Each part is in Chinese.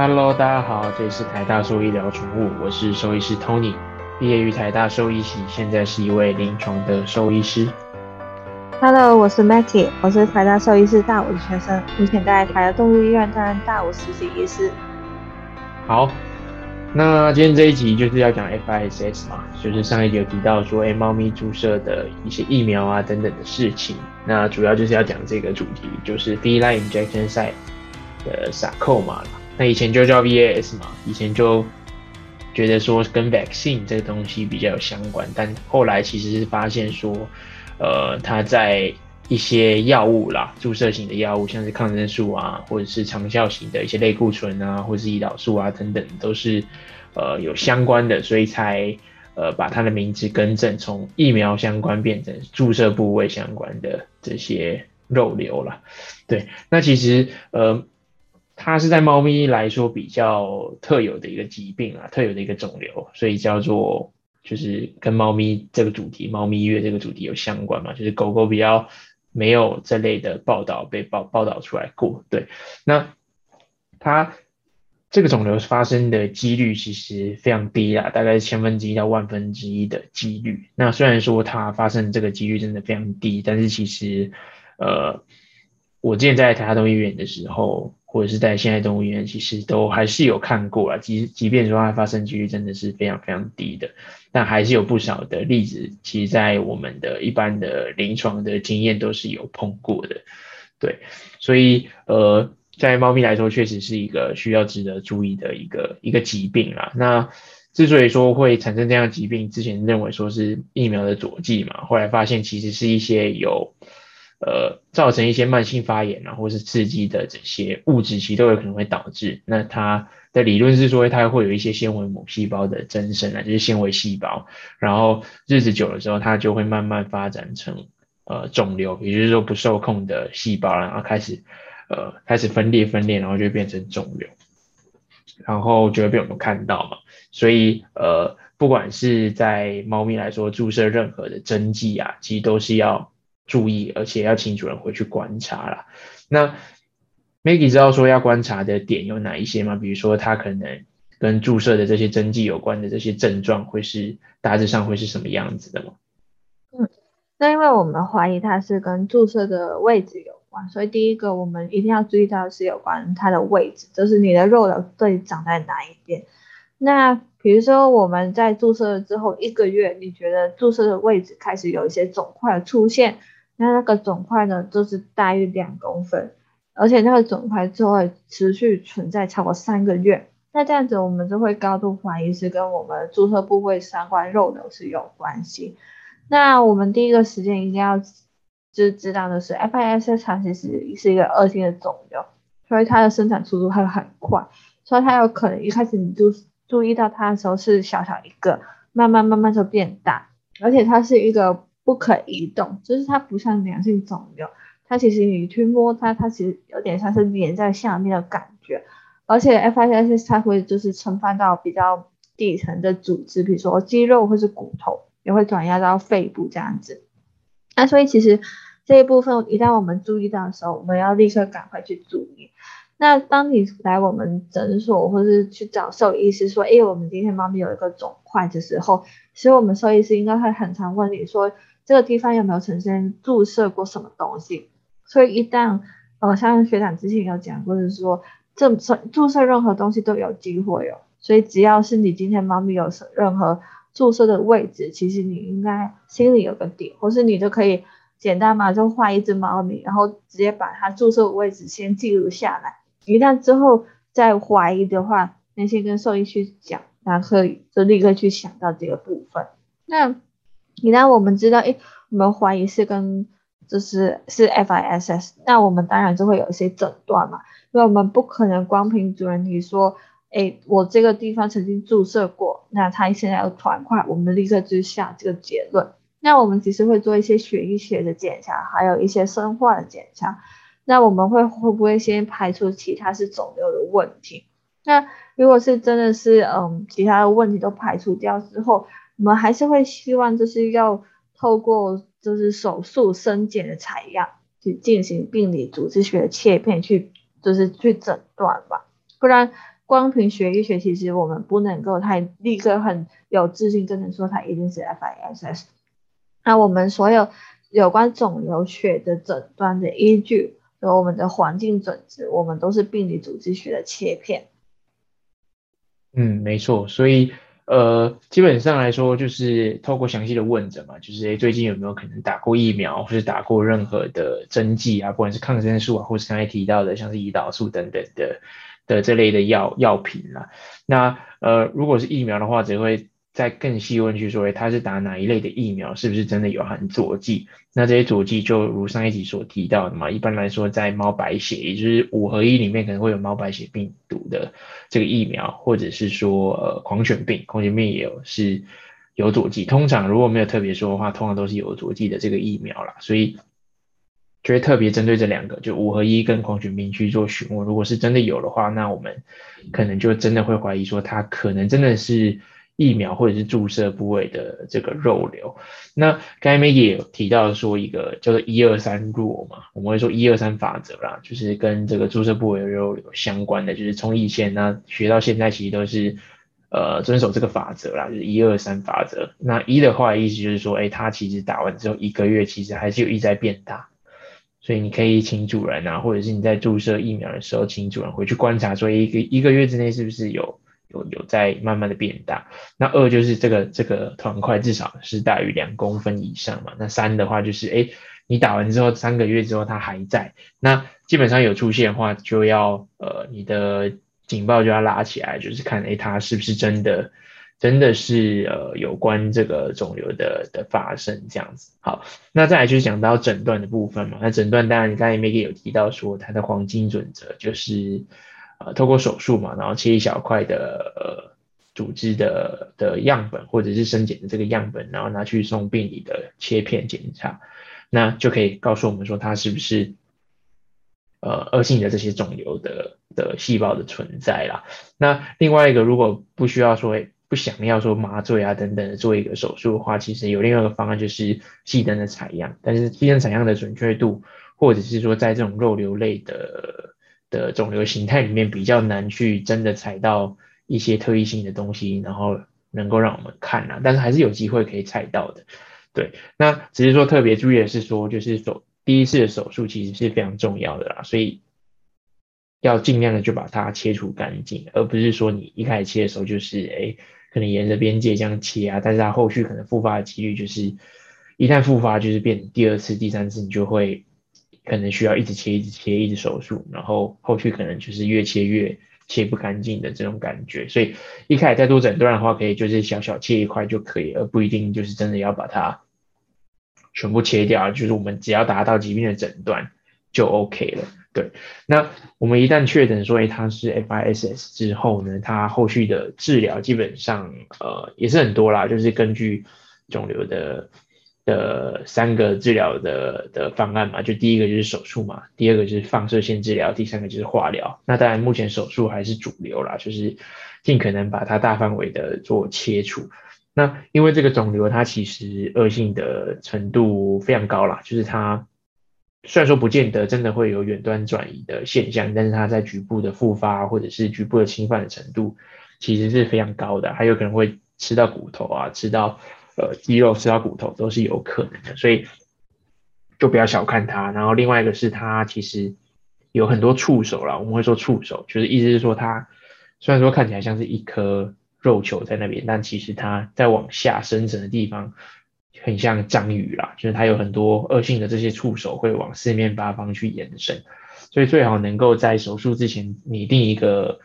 Hello，大家好，这里是台大兽医疗宠物，我是兽医师 Tony，毕业于台大兽医系，现在是一位临床的兽医师。Hello，我是 Mackie，我是台大兽医师大五的学生，目前在台大动物医院担任大五实习医师。好，那今天这一集就是要讲 FISS 嘛，就是上一集有提到说，哎，猫咪注射的一些疫苗啊等等的事情，那主要就是要讲这个主题，就是 feline injection site 的 sarcoma 啦。那以前就叫 VAS 嘛，以前就觉得说跟 vaccine 这个东西比较有相关，但后来其实是发现说，呃，它在一些药物啦，注射型的药物，像是抗生素啊，或者是长效型的一些类固醇啊，或者是胰岛素啊等等，都是呃有相关的，所以才呃把它的名字更正，从疫苗相关变成注射部位相关的这些肉瘤了。对，那其实呃。它是在猫咪来说比较特有的一个疾病啊，特有的一个肿瘤，所以叫做就是跟猫咪这个主题、猫咪月这个主题有相关嘛，就是狗狗比较没有这类的报道被报报道出来过。对，那它这个肿瘤发生的几率其实非常低啦，大概是千分之一到万分之一的几率。那虽然说它发生这个几率真的非常低，但是其实呃，我之前在台大动物医院的时候。或者是在现在动物园，其实都还是有看过啊。即即便说它发生几率真的是非常非常低的，但还是有不少的例子，其实，在我们的一般的临床的经验都是有碰过的。对，所以呃，在猫咪来说，确实是一个需要值得注意的一个一个疾病啦。那之所以说会产生这样疾病，之前认为说是疫苗的佐剂嘛，后来发现其实是一些有。呃，造成一些慢性发炎啊，或是刺激的这些物质，其实都有可能会导致。那它的理论是说，它会有一些纤维母细胞的增生啊，就是纤维细胞。然后日子久了之后，它就会慢慢发展成呃肿瘤，也就是说不受控的细胞，然后开始呃开始分裂分裂，然后就变成肿瘤，然后就会被我们看到嘛。所以呃，不管是在猫咪来说，注射任何的针剂啊，其实都是要。注意，而且要请主人回去观察啦。那 Maggie 知道说要观察的点有哪一些吗？比如说，它可能跟注射的这些针剂有关的这些症状，会是大致上会是什么样子的吗？嗯，那因为我们怀疑它是跟注射的位置有关，所以第一个我们一定要注意到是有关它的位置，就是你的肉瘤到底长在哪一边。那比如说我们在注射之后一个月，你觉得注射的位置开始有一些肿块出现。那那个肿块呢，就是大于两公分，而且那个肿块就会持续存在超过三个月。那这样子，我们就会高度怀疑是跟我们注射部位相关肉瘤是有关系。那我们第一个时间一定要就知道的是，FIS 它其实是一个恶性的肿瘤，所以它的生产速度会很快，所以它有可能一开始你就注意到它的时候是小小一个，慢慢慢慢就变大，而且它是一个。不可移动，就是它不像良性肿瘤，它其实你去摸它，它其实有点像是粘在下面的感觉，而且 FIS 它会就是侵犯到比较底层的组织，比如说肌肉或是骨头，也会转压到肺部这样子。那所以其实这一部分一旦我们注意到的时候，我们要立刻赶快去注意。那当你来我们诊所或是去找兽医师说，哎，我们今天猫咪有一个肿块的时候，其实我们兽医师应该会很常问你说。这个地方有没有曾经注射过什么东西？所以一旦呃，像学长之前有讲过，是说这注射任何东西都有机会哦。所以只要是你今天猫咪有任何注射的位置，其实你应该心里有个底，或是你就可以简单嘛，就画一只猫咪，然后直接把它注射的位置先记录下来。一旦之后再怀疑的话，那先跟兽医去讲，然后可以就立刻去想到这个部分。那。你让我们知道，哎，我们怀疑是跟就是是 FIS，那我们当然就会有一些诊断嘛，因为我们不可能光凭主人你说，哎，我这个地方曾经注射过，那他现在有团块，我们立刻就下这个结论。那我们其实会做一些血液学的检查，还有一些生化的检查。那我们会会不会先排除其他是肿瘤的问题？那如果是真的是嗯其他的问题都排除掉之后。我们还是会希望，就是要透过就是手术生检的采样去进行病理组织学的切片去，就是去诊断吧。不然光凭学医学，其实我们不能够太立刻很有自信，真的说它一定是 F I S S。那我们所有有关肿瘤学的诊断的依据，和我们的环境准则，我们都是病理组织学的切片。嗯，没错，所以。呃，基本上来说，就是透过详细的问诊嘛，就是诶，最近有没有可能打过疫苗，或是打过任何的针剂啊，不管是抗生素啊，或是刚才提到的像是胰岛素等等的的这类的药药品啦。那呃，如果是疫苗的话，只会。再更细问去说，诶，他是打哪一类的疫苗？是不是真的有含佐剂？那这些佐剂就如上一集所提到的嘛，一般来说，在猫白血，也就是五合一里面可能会有猫白血病毒的这个疫苗，或者是说呃狂犬病，狂犬病也有是有佐剂。通常如果没有特别说的话，通常都是有佐剂的这个疫苗啦，所以就会特别针对这两个，就五合一跟狂犬病去做询问。如果是真的有的话，那我们可能就真的会怀疑说，它可能真的是。疫苗或者是注射部位的这个肉瘤，那刚才 Maggie 也有提到说一个叫做一二三弱嘛，我们会说一二三法则啦，就是跟这个注射部位的肉瘤相关的，就是从以前呢学到现在，其实都是呃遵守这个法则啦，就是一二三法则。那一的话意思就是说，哎，它其实打完之后一个月，其实还是有一直在变大，所以你可以请主人啊，或者是你在注射疫苗的时候，请主人回去观察，说一个一个月之内是不是有。有有在慢慢的变大，那二就是这个这个团块至少是大于两公分以上嘛，那三的话就是哎，你打完之后三个月之后它还在，那基本上有出现的话就要呃你的警报就要拉起来，就是看哎它是不是真的真的是呃有关这个肿瘤的的发生这样子。好，那再来就是讲到诊断的部分嘛，那诊断当然你刚才 m a g g 有提到说它的黄金准则就是。透过手术嘛，然后切一小块的呃组织的的样本，或者是生检的这个样本，然后拿去送病理的切片检查，那就可以告诉我们说它是不是呃恶性的这些肿瘤的的细胞的存在啦。那另外一个，如果不需要说不想要说麻醉啊等等的做一个手术的话，其实有另外一个方案就是细灯的采样，但是细灯采样的准确度，或者是说在这种肉瘤类的。的肿瘤形态里面比较难去真的采到一些特异性的东西，然后能够让我们看啊，但是还是有机会可以采到的。对，那只是说特别注意的是说，就是手第一次的手术其实是非常重要的啦，所以要尽量的就把它切除干净，而不是说你一开始切的时候就是哎，可能沿着边界这样切啊，但是它后续可能复发的几率就是一旦复发就是变第二次、第三次你就会。可能需要一直切、一直切、一直手术，然后后续可能就是越切越切不干净的这种感觉。所以一开始在做诊断的话，可以就是小小切一块就可以，而不一定就是真的要把它全部切掉。就是我们只要达到疾病的诊断就 OK 了。对，那我们一旦确诊说，哎，它是 FISS 之后呢，它后续的治疗基本上呃也是很多啦，就是根据肿瘤的。的三个治疗的的方案嘛，就第一个就是手术嘛，第二个就是放射线治疗，第三个就是化疗。那当然目前手术还是主流啦，就是尽可能把它大范围的做切除。那因为这个肿瘤它其实恶性的程度非常高啦，就是它虽然说不见得真的会有远端转移的现象，但是它在局部的复发或者是局部的侵犯的程度其实是非常高的，还有可能会吃到骨头啊，吃到。呃，肌肉吃到骨头都是有可能的，所以就不要小看它。然后另外一个是它其实有很多触手啦，我们会说触手，就是意思是说它虽然说看起来像是一颗肉球在那边，但其实它在往下深层的地方很像章鱼啦，就是它有很多恶性的这些触手会往四面八方去延伸，所以最好能够在手术之前拟定一个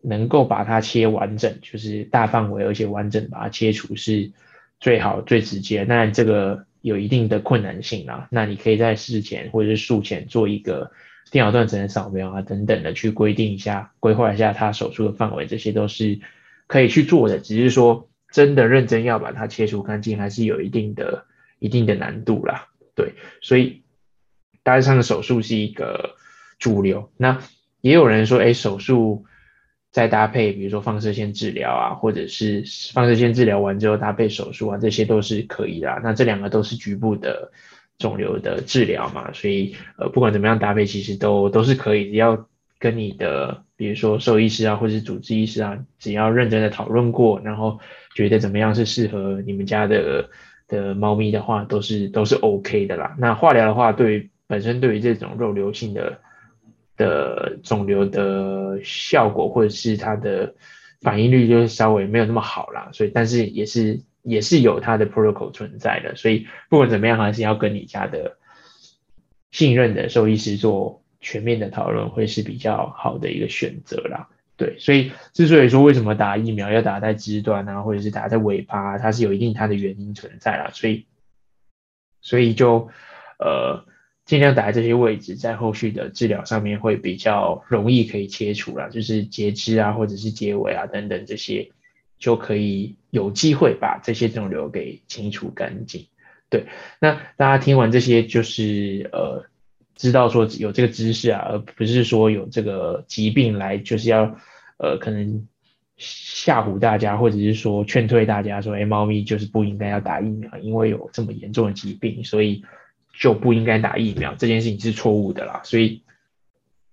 能够把它切完整，就是大范围而且完整把它切除是。最好最直接，那这个有一定的困难性啦。那你可以在事前或者是术前做一个电脑断层的扫描啊，等等的去规定一下、规划一下他手术的范围，这些都是可以去做的。只是说真的认真要把它切除干净，还是有一定的、一定的难度啦。对，所以大致上的手术是一个主流。那也有人说，哎，手术。再搭配，比如说放射线治疗啊，或者是放射线治疗完之后搭配手术啊，这些都是可以的。那这两个都是局部的肿瘤的治疗嘛，所以呃，不管怎么样搭配，其实都都是可以，只要跟你的，比如说兽医师啊，或者是主治医师啊，只要认真的讨论过，然后觉得怎么样是适合你们家的的猫咪的话，都是都是 OK 的啦。那化疗的话，对本身对于这种肉瘤性的的肿瘤的效果，或者是它的反应率，就是稍微没有那么好啦。所以，但是也是也是有它的 protocol 存在的。所以，不管怎么样，还是要跟你家的信任的兽医师做。全面的讨论会是比较好的一个选择啦，对，所以之所以说为什么打疫苗要打在肢端啊，或者是打在尾巴，它是有一定它的原因存在啦，所以所以就呃尽量打在这些位置，在后续的治疗上面会比较容易可以切除啦，就是截肢啊，或者是结尾啊等等这些就可以有机会把这些肿瘤给清除干净。对，那大家听完这些就是呃。知道说有这个知识啊，而不是说有这个疾病来就是要呃可能吓唬大家，或者是说劝退大家说，哎，猫咪就是不应该要打疫苗，因为有这么严重的疾病，所以就不应该打疫苗。这件事情是错误的啦。所以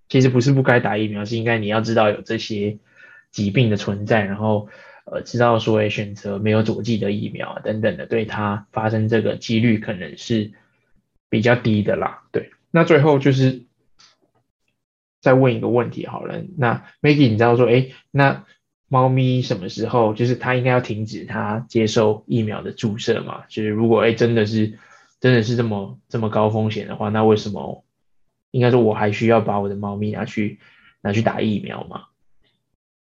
其实不是不该打疫苗，是应该你要知道有这些疾病的存在，然后呃知道说选择没有佐剂的疫苗等等的，对它发生这个几率可能是比较低的啦。对。那最后就是再问一个问题好了，那 Maggie，你知道说，哎，那猫咪什么时候就是它应该要停止它接受疫苗的注射嘛？就是如果哎真的是真的是这么这么高风险的话，那为什么应该说我还需要把我的猫咪拿去拿去打疫苗吗？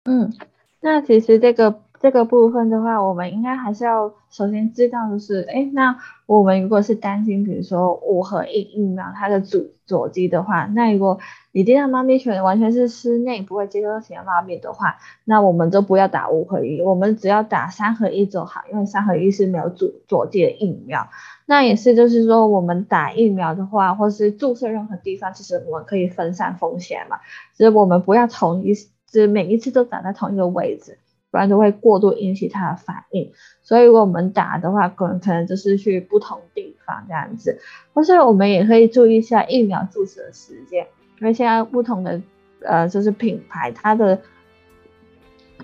嗯，那其实这个。这个部分的话，我们应该还是要首先知道的是，哎，那我们如果是担心，比如说五合一疫苗它的主佐剂的话，那如果你这样猫咪犬完全是室内不会接受型的猫咪的话，那我们就不要打五合一，我们只要打三合一就好，因为三合一是没有主佐剂的疫苗。那也是就是说，我们打疫苗的话，或是注射任何地方，其实我们可以分散风险嘛，就是我们不要同一，就是每一次都打在同一个位置。不然就会过度引起它的反应，所以如果我们打的话，可能可能就是去不同地方这样子，或是我们也可以注意一下疫苗注射的时间，因为现在不同的呃就是品牌，它的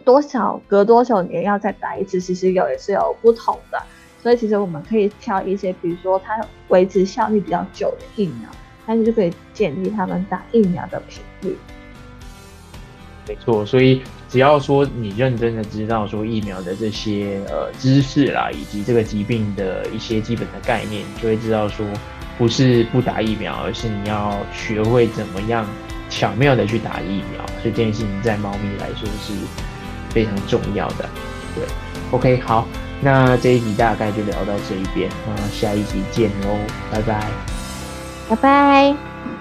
多少隔多少年要再打一次，其实有也是有不同的，所以其实我们可以挑一些，比如说它维持效力比较久的疫苗，但是就可以建立他们打疫苗的频率。没错，所以只要说你认真的知道说疫苗的这些呃知识啦，以及这个疾病的一些基本的概念，你就会知道说不是不打疫苗，而是你要学会怎么样巧妙的去打疫苗。所以这件事情在猫咪来说是非常重要的。对，OK，好，那这一集大概就聊到这一边，那下一集见喽，拜拜，拜拜。